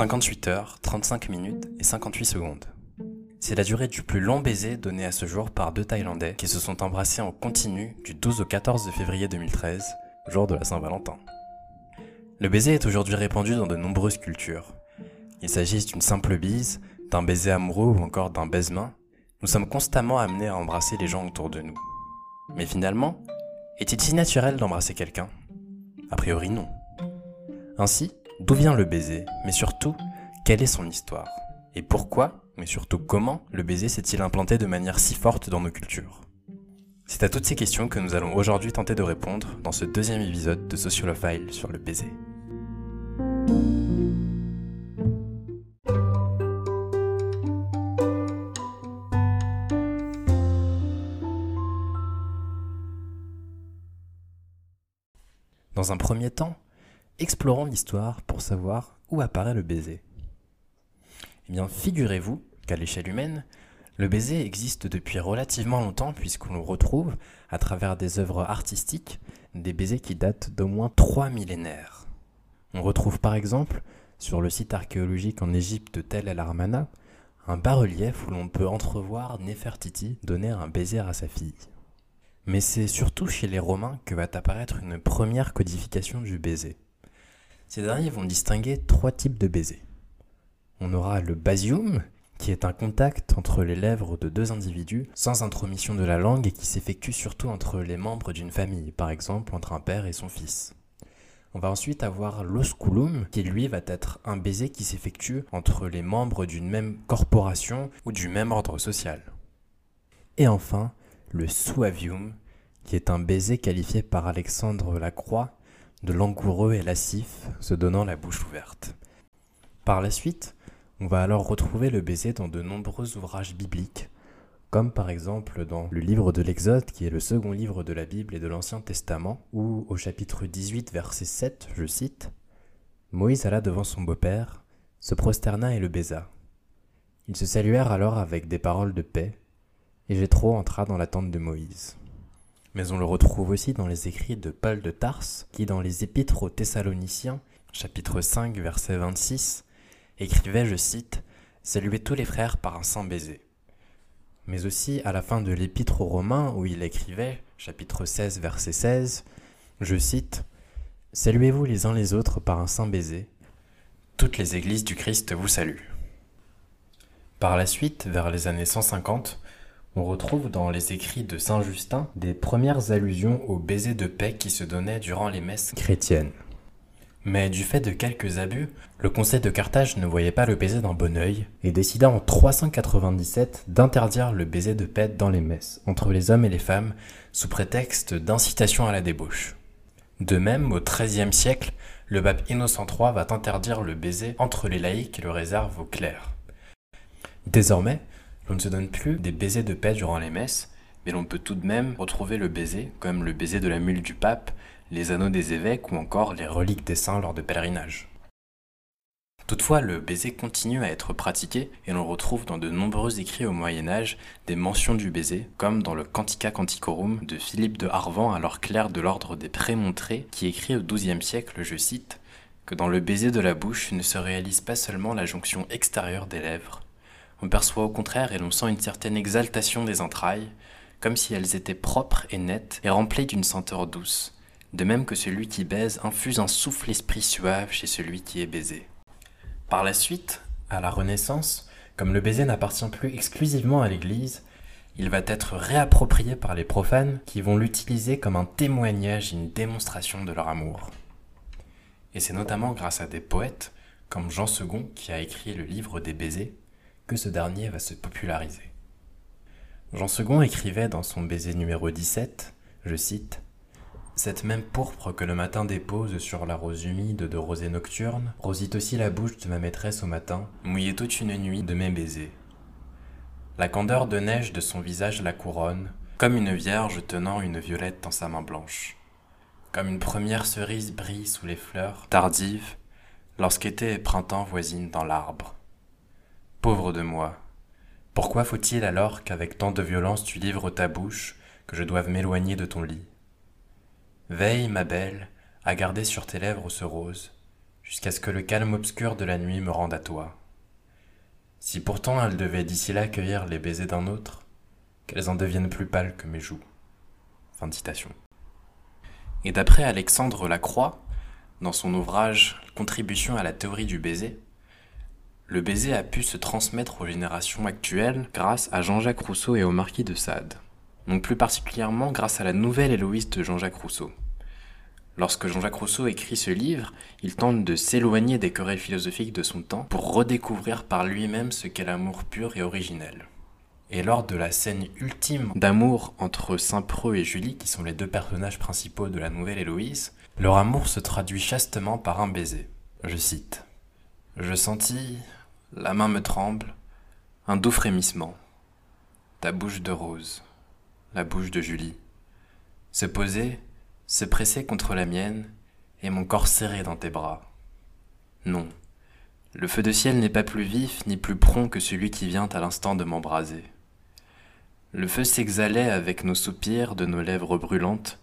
58 heures, 35 minutes et 58 secondes. C'est la durée du plus long baiser donné à ce jour par deux Thaïlandais qui se sont embrassés en continu du 12 au 14 février 2013, jour de la Saint-Valentin. Le baiser est aujourd'hui répandu dans de nombreuses cultures. Il s'agisse d'une simple bise, d'un baiser amoureux ou encore d'un baise-main, nous sommes constamment amenés à embrasser les gens autour de nous. Mais finalement, est-il si naturel d'embrasser quelqu'un? A priori non. Ainsi, d'où vient le baiser, mais surtout, quelle est son histoire? Et pourquoi, mais surtout comment, le baiser s'est-il implanté de manière si forte dans nos cultures? C'est à toutes ces questions que nous allons aujourd'hui tenter de répondre dans ce deuxième épisode de Sociolophile sur le baiser. Dans un premier temps, explorons l'histoire pour savoir où apparaît le baiser. Eh bien, figurez-vous qu'à l'échelle humaine, le baiser existe depuis relativement longtemps puisqu'on retrouve, à travers des œuvres artistiques, des baisers qui datent d'au moins trois millénaires. On retrouve par exemple, sur le site archéologique en Égypte de Tel el Armana, un bas-relief où l'on peut entrevoir Nefertiti donner un baiser à sa fille. Mais c'est surtout chez les Romains que va apparaître une première codification du baiser. Ces derniers vont distinguer trois types de baisers. On aura le basium, qui est un contact entre les lèvres de deux individus sans intromission de la langue et qui s'effectue surtout entre les membres d'une famille, par exemple entre un père et son fils. On va ensuite avoir l'osculum, qui lui va être un baiser qui s'effectue entre les membres d'une même corporation ou du même ordre social. Et enfin, le suavium, qui est un baiser qualifié par Alexandre Lacroix de langoureux et lascif, se donnant la bouche ouverte. Par la suite, on va alors retrouver le baiser dans de nombreux ouvrages bibliques, comme par exemple dans le livre de l'Exode, qui est le second livre de la Bible et de l'Ancien Testament, où au chapitre 18, verset 7, je cite, Moïse alla devant son beau-père, se prosterna et le baisa. Ils se saluèrent alors avec des paroles de paix, et Jétro entra dans la tente de Moïse. Mais on le retrouve aussi dans les écrits de Paul de Tarse, qui dans les Épîtres aux Thessaloniciens, chapitre 5, verset 26, écrivait, je cite, Saluez tous les frères par un saint baiser. Mais aussi à la fin de l'Épître aux Romains, où il écrivait, chapitre 16, verset 16, je cite, Saluez-vous les uns les autres par un saint baiser. Toutes les églises du Christ vous saluent. Par la suite, vers les années 150, on retrouve dans les écrits de Saint Justin des premières allusions au baiser de paix qui se donnait durant les messes chrétiennes. Mais du fait de quelques abus, le conseil de Carthage ne voyait pas le baiser d'un bon œil et décida en 397 d'interdire le baiser de paix dans les messes, entre les hommes et les femmes, sous prétexte d'incitation à la débauche. De même, au XIIIe siècle, le pape Innocent III va interdire le baiser entre les laïcs et le réserve aux clercs. Désormais, on ne se donne plus des baisers de paix durant les messes, mais l'on peut tout de même retrouver le baiser, comme le baiser de la mule du pape, les anneaux des évêques ou encore les reliques des saints lors de pèlerinages. Toutefois, le baiser continue à être pratiqué et l'on retrouve dans de nombreux écrits au Moyen Âge des mentions du baiser, comme dans le Cantica Canticorum de Philippe de Harvan, alors clerc de l'ordre des Prémontrés, qui écrit au XIIe siècle, je cite, que dans le baiser de la bouche ne se réalise pas seulement la jonction extérieure des lèvres, on perçoit au contraire et l'on sent une certaine exaltation des entrailles, comme si elles étaient propres et nettes et remplies d'une senteur douce, de même que celui qui baise infuse un souffle esprit suave chez celui qui est baisé. Par la suite, à la Renaissance, comme le baiser n'appartient plus exclusivement à l'Église, il va être réapproprié par les profanes qui vont l'utiliser comme un témoignage et une démonstration de leur amour. Et c'est notamment grâce à des poètes, comme Jean II qui a écrit le livre des baisers, ce dernier va se populariser. Jean II écrivait dans son baiser numéro 17, je cite, Cette même pourpre que le matin dépose sur la rose humide de rosée nocturne, rosit aussi la bouche de ma maîtresse au matin, mouillée toute une nuit de mes baisers. La candeur de neige de son visage la couronne, comme une vierge tenant une violette dans sa main blanche. Comme une première cerise brille sous les fleurs, tardives, lorsqu'été et printemps voisinent dans l'arbre. Pauvre de moi, pourquoi faut-il alors qu'avec tant de violence tu livres ta bouche, que je doive m'éloigner de ton lit? Veille, ma belle, à garder sur tes lèvres ce rose, jusqu'à ce que le calme obscur de la nuit me rende à toi. Si pourtant elle devait d'ici là cueillir les baisers d'un autre, qu'elles en deviennent plus pâles que mes joues. Et d'après Alexandre Lacroix, dans son ouvrage Contribution à la théorie du baiser, le baiser a pu se transmettre aux générations actuelles grâce à Jean-Jacques Rousseau et au marquis de Sade, donc plus particulièrement grâce à la nouvelle Héloïse de Jean-Jacques Rousseau. Lorsque Jean-Jacques Rousseau écrit ce livre, il tente de s'éloigner des querelles philosophiques de son temps pour redécouvrir par lui-même ce qu'est l'amour pur et originel. Et lors de la scène ultime d'amour entre Saint-Preux et Julie, qui sont les deux personnages principaux de la nouvelle Héloïse, leur amour se traduit chastement par un baiser. Je cite. Je sentis, la main me tremble, un doux frémissement. Ta bouche de rose, la bouche de Julie, se poser, se presser contre la mienne, et mon corps serré dans tes bras. Non, le feu de ciel n'est pas plus vif ni plus prompt que celui qui vient à l'instant de m'embraser. Le feu s'exhalait avec nos soupirs de nos lèvres brûlantes,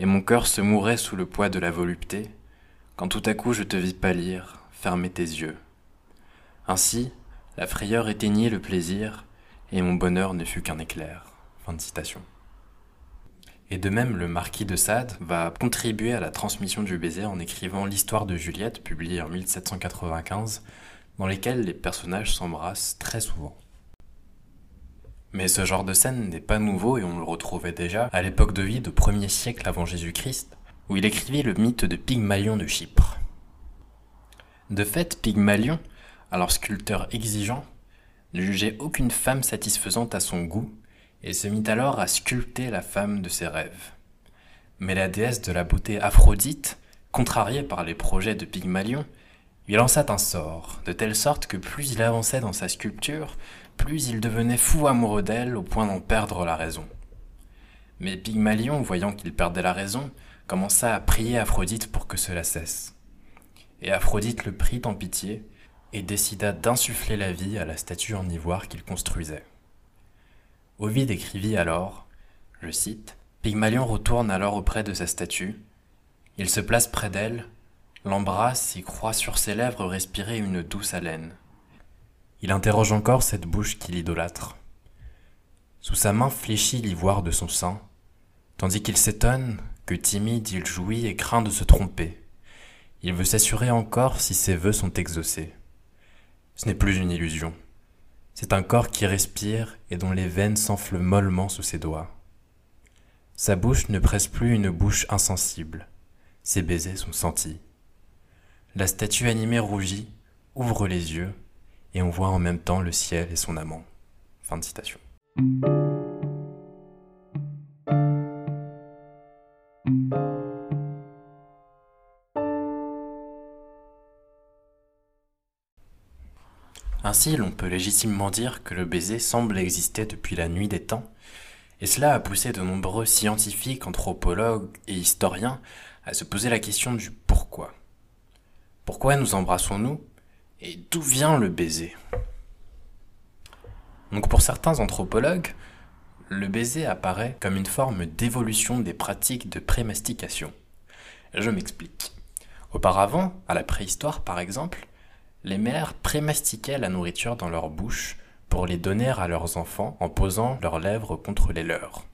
et mon cœur se mourait sous le poids de la volupté, quand tout à coup je te vis pâlir, fermer tes yeux. Ainsi, la frayeur éteignit le plaisir, et mon bonheur ne fut qu'un éclair. Et de même, le marquis de Sade va contribuer à la transmission du baiser en écrivant l'histoire de Juliette, publiée en 1795, dans lesquelles les personnages s'embrassent très souvent. Mais ce genre de scène n'est pas nouveau et on le retrouvait déjà à l'époque de vie au 1er siècle avant Jésus-Christ, où il écrivait le mythe de Pygmalion de Chypre. De fait, Pygmalion, alors sculpteur exigeant, ne jugeait aucune femme satisfaisante à son goût et se mit alors à sculpter la femme de ses rêves. Mais la déesse de la beauté Aphrodite, contrariée par les projets de Pygmalion, lui lança un sort, de telle sorte que plus il avançait dans sa sculpture, plus il devenait fou amoureux d'elle au point d'en perdre la raison. Mais Pygmalion, voyant qu'il perdait la raison, commença à prier Aphrodite pour que cela cesse. Et Aphrodite le prit en pitié et décida d'insuffler la vie à la statue en ivoire qu'il construisait. Ovide écrivit alors, je cite, Pygmalion retourne alors auprès de sa statue, il se place près d'elle, l'embrasse et croit sur ses lèvres respirer une douce haleine. Il interroge encore cette bouche qu'il idolâtre. Sous sa main fléchit l'ivoire de son sein, tandis qu'il s'étonne que timide il jouit et craint de se tromper. Il veut s'assurer encore si ses vœux sont exaucés. Ce n'est plus une illusion. C'est un corps qui respire et dont les veines s'enflent mollement sous ses doigts. Sa bouche ne presse plus une bouche insensible. Ses baisers sont sentis. La statue animée rougit, ouvre les yeux et on voit en même temps le ciel et son amant. Fin de citation. Ainsi, l'on peut légitimement dire que le baiser semble exister depuis la nuit des temps, et cela a poussé de nombreux scientifiques, anthropologues et historiens à se poser la question du pourquoi. Pourquoi nous embrassons-nous et d'où vient le baiser? Donc pour certains anthropologues, le baiser apparaît comme une forme d'évolution des pratiques de prémastication. Je m'explique. Auparavant, à la préhistoire par exemple, les mères prémastiquaient la nourriture dans leur bouche pour les donner à leurs enfants en posant leurs lèvres contre les leurs.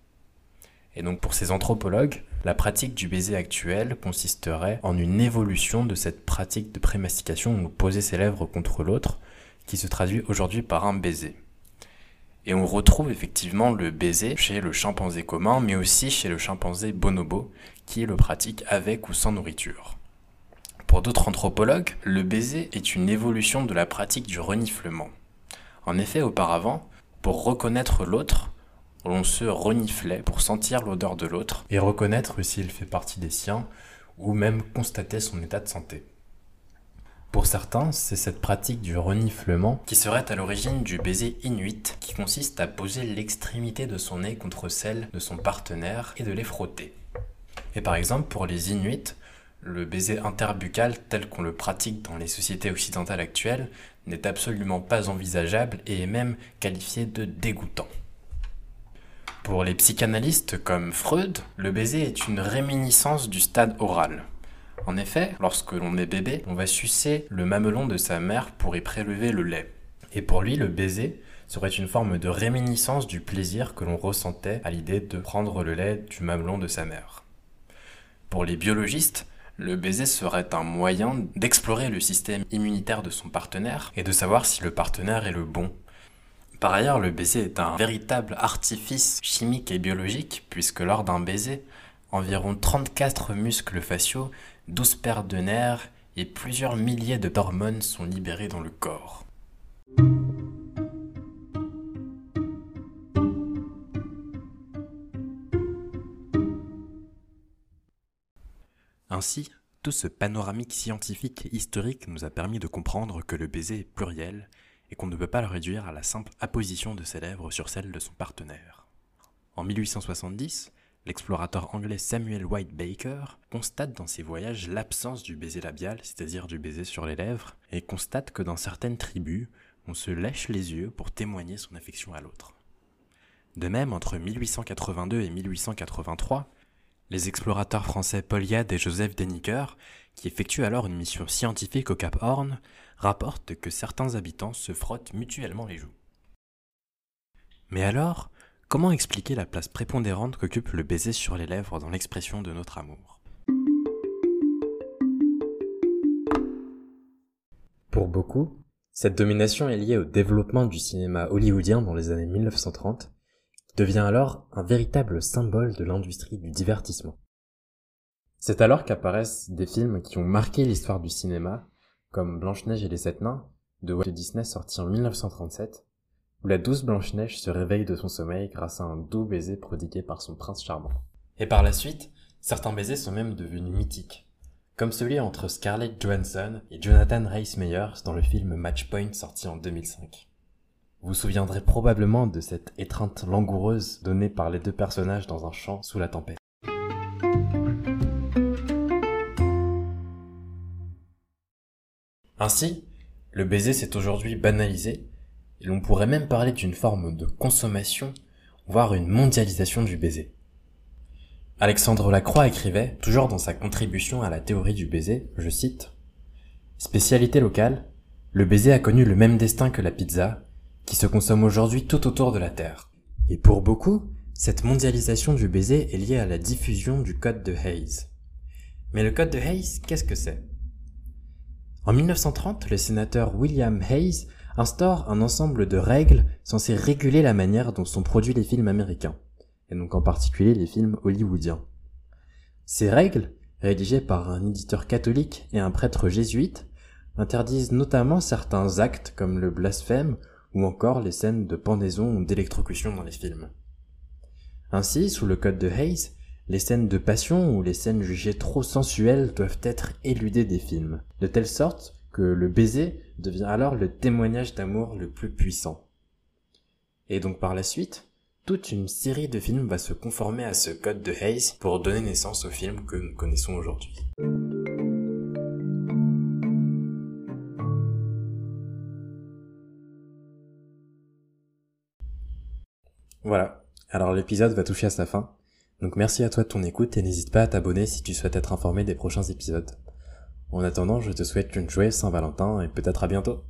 Et donc pour ces anthropologues, la pratique du baiser actuel consisterait en une évolution de cette pratique de prémastication où poser ses lèvres contre l'autre, qui se traduit aujourd'hui par un baiser. Et on retrouve effectivement le baiser chez le chimpanzé commun, mais aussi chez le chimpanzé bonobo, qui le pratique avec ou sans nourriture. Pour d'autres anthropologues, le baiser est une évolution de la pratique du reniflement. En effet, auparavant, pour reconnaître l'autre, on se reniflait pour sentir l'odeur de l'autre et reconnaître s'il fait partie des siens ou même constater son état de santé. Pour certains, c'est cette pratique du reniflement qui serait à l'origine du baiser inuit qui consiste à poser l'extrémité de son nez contre celle de son partenaire et de les frotter. Et par exemple, pour les Inuits, le baiser interbuccal tel qu'on le pratique dans les sociétés occidentales actuelles n'est absolument pas envisageable et est même qualifié de dégoûtant. Pour les psychanalystes comme Freud, le baiser est une réminiscence du stade oral. En effet, lorsque l'on est bébé, on va sucer le mamelon de sa mère pour y prélever le lait. Et pour lui, le baiser serait une forme de réminiscence du plaisir que l'on ressentait à l'idée de prendre le lait du mamelon de sa mère. Pour les biologistes, le baiser serait un moyen d'explorer le système immunitaire de son partenaire et de savoir si le partenaire est le bon. Par ailleurs, le baiser est un véritable artifice chimique et biologique, puisque lors d'un baiser, environ 34 muscles faciaux, 12 paires de nerfs et plusieurs milliers de d'hormones sont libérés dans le corps. Ainsi, tout ce panoramique scientifique et historique nous a permis de comprendre que le baiser est pluriel et qu'on ne peut pas le réduire à la simple apposition de ses lèvres sur celles de son partenaire. En 1870, l'explorateur anglais Samuel White Baker constate dans ses voyages l'absence du baiser labial, c'est-à-dire du baiser sur les lèvres, et constate que dans certaines tribus, on se lèche les yeux pour témoigner son affection à l'autre. De même, entre 1882 et 1883, les explorateurs français Paul Yade et Joseph Deniker, qui effectuent alors une mission scientifique au Cap Horn, rapportent que certains habitants se frottent mutuellement les joues. Mais alors, comment expliquer la place prépondérante qu'occupe le baiser sur les lèvres dans l'expression de notre amour? Pour beaucoup, cette domination est liée au développement du cinéma hollywoodien dans les années 1930 devient alors un véritable symbole de l'industrie du divertissement. C'est alors qu'apparaissent des films qui ont marqué l'histoire du cinéma, comme Blanche-Neige et les Sept Nains, de Walt Disney sorti en 1937, où la douce Blanche-Neige se réveille de son sommeil grâce à un doux baiser prodigué par son prince charmant. Et par la suite, certains baisers sont même devenus mythiques, comme celui entre Scarlett Johansson et Jonathan Rhys Meyers dans le film Matchpoint sorti en 2005. Vous vous souviendrez probablement de cette étreinte langoureuse donnée par les deux personnages dans un champ sous la tempête. Ainsi, le baiser s'est aujourd'hui banalisé, et l'on pourrait même parler d'une forme de consommation, voire une mondialisation du baiser. Alexandre Lacroix écrivait, toujours dans sa contribution à la théorie du baiser, je cite, Spécialité locale, le baiser a connu le même destin que la pizza, qui se consomme aujourd'hui tout autour de la Terre. Et pour beaucoup, cette mondialisation du baiser est liée à la diffusion du code de Hayes. Mais le code de Hayes, qu'est-ce que c'est? En 1930, le sénateur William Hayes instaure un ensemble de règles censées réguler la manière dont sont produits les films américains, et donc en particulier les films hollywoodiens. Ces règles, rédigées par un éditeur catholique et un prêtre jésuite, interdisent notamment certains actes comme le blasphème ou encore les scènes de pendaison ou d'électrocution dans les films. Ainsi, sous le code de Hayes, les scènes de passion ou les scènes jugées trop sensuelles doivent être éludées des films, de telle sorte que le baiser devient alors le témoignage d'amour le plus puissant. Et donc par la suite, toute une série de films va se conformer à ce code de Hayes pour donner naissance aux films que nous connaissons aujourd'hui. Alors l'épisode va toucher à sa fin. Donc merci à toi de ton écoute et n'hésite pas à t'abonner si tu souhaites être informé des prochains épisodes. En attendant, je te souhaite une joyeuse Saint-Valentin et peut-être à bientôt.